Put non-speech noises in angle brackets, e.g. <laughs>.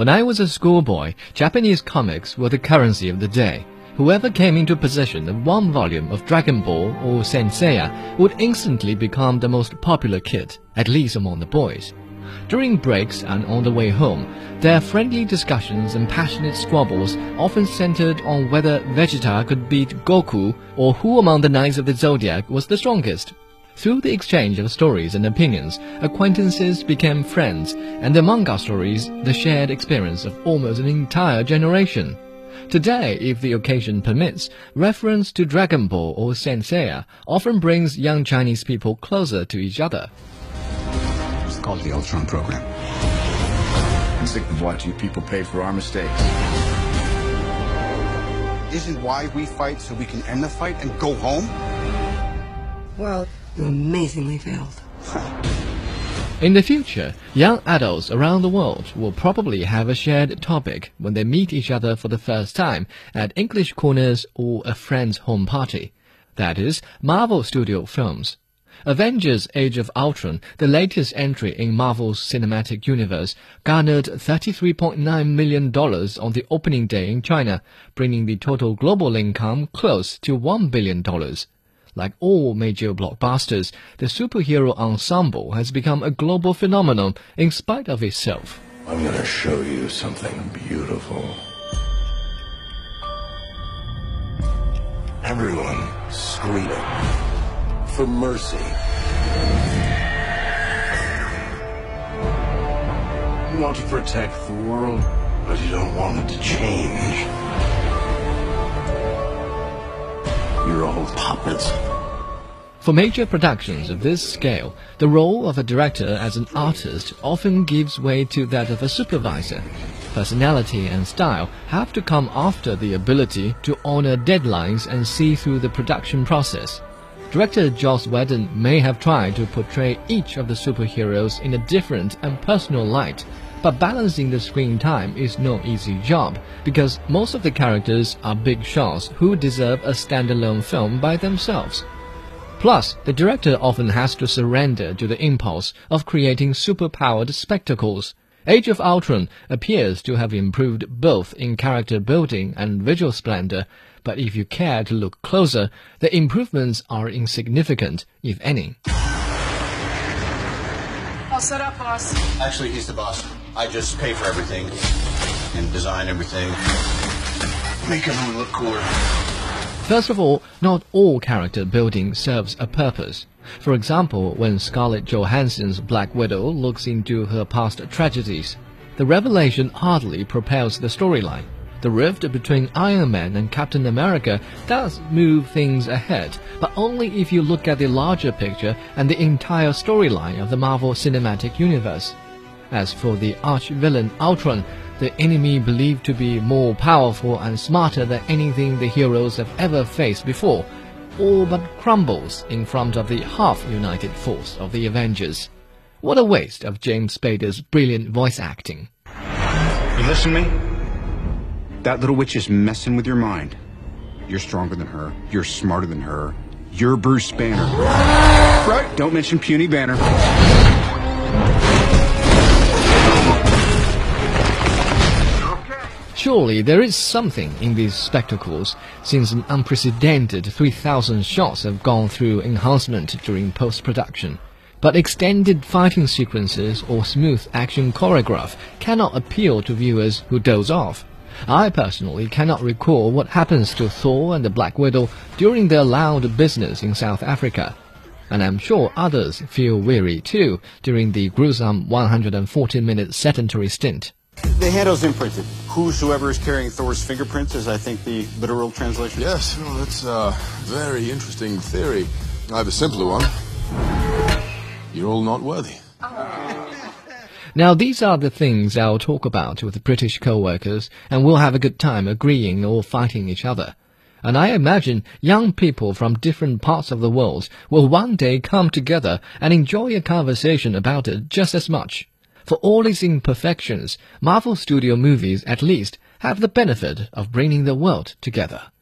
When I was a schoolboy, Japanese comics were the currency of the day. Whoever came into possession of one volume of Dragon Ball or Saint Seiya would instantly become the most popular kid, at least among the boys. During breaks and on the way home, their friendly discussions and passionate squabbles often centered on whether Vegeta could beat Goku or who among the Knights of the Zodiac was the strongest. Through the exchange of stories and opinions, acquaintances became friends, and the manga stories the shared experience of almost an entire generation. Today, if the occasion permits, reference to Dragon Ball or Saint Seiya often brings young Chinese people closer to each other. It's called the Ultron program. I'm sick of watching people pay for our mistakes. Isn't why we fight so we can end the fight and go home? Well, you amazingly failed. <laughs> In the future, young adults around the world will probably have a shared topic when they meet each other for the first time at English corners or a friend's home party. That is, Marvel Studio films. Avengers Age of Ultron, the latest entry in Marvel's cinematic universe, garnered $33.9 million on the opening day in China, bringing the total global income close to $1 billion. Like all major blockbusters, the superhero ensemble has become a global phenomenon in spite of itself. I'm gonna show you something beautiful. Everyone screaming for mercy. You want to protect the world, but you don't want it to change. You're all puppets. For major productions of this scale, the role of a director as an artist often gives way to that of a supervisor. Personality and style have to come after the ability to honor deadlines and see through the production process. Director Joss Whedon may have tried to portray each of the superheroes in a different and personal light, but balancing the screen time is no easy job because most of the characters are big shots who deserve a standalone film by themselves. Plus, the director often has to surrender to the impulse of creating superpowered spectacles. Age of Ultron appears to have improved both in character building and visual splendor, but if you care to look closer, the improvements are insignificant, if any. All set up, boss. Actually, he's the boss. I just pay for everything and design everything. Make everyone look cooler. First of all, not all character building serves a purpose. For example, when Scarlett Johansson's Black Widow looks into her past tragedies, the revelation hardly propels the storyline. The rift between Iron Man and Captain America does move things ahead, but only if you look at the larger picture and the entire storyline of the Marvel Cinematic Universe. As for the arch-villain Ultron, the enemy believed to be more powerful and smarter than anything the heroes have ever faced before, all but crumbles in front of the half-united force of the Avengers. What a waste of James Spader's brilliant voice acting. You listen to me? That little witch is messing with your mind. You're stronger than her. You're smarter than her. You're Bruce Banner. Right? Don't mention puny Banner. Surely there is something in these spectacles, since an unprecedented 3,000 shots have gone through enhancement during post-production. But extended fighting sequences or smooth action choreograph cannot appeal to viewers who doze off. I personally cannot recall what happens to Thor and the Black Widow during their loud business in South Africa. And I'm sure others feel weary too during the gruesome 140 minute sedentary stint. The handle's imprinted. Whosoever is carrying Thor's fingerprints is, I think, the literal translation. Yes, well, that's a very interesting theory. I have a simpler one. You're all not worthy. <laughs> Now, these are the things I'll talk about with British co-workers, and we'll have a good time agreeing or fighting each other. And I imagine young people from different parts of the world will one day come together and enjoy a conversation about it just as much. For all its imperfections, Marvel Studio movies at least have the benefit of bringing the world together.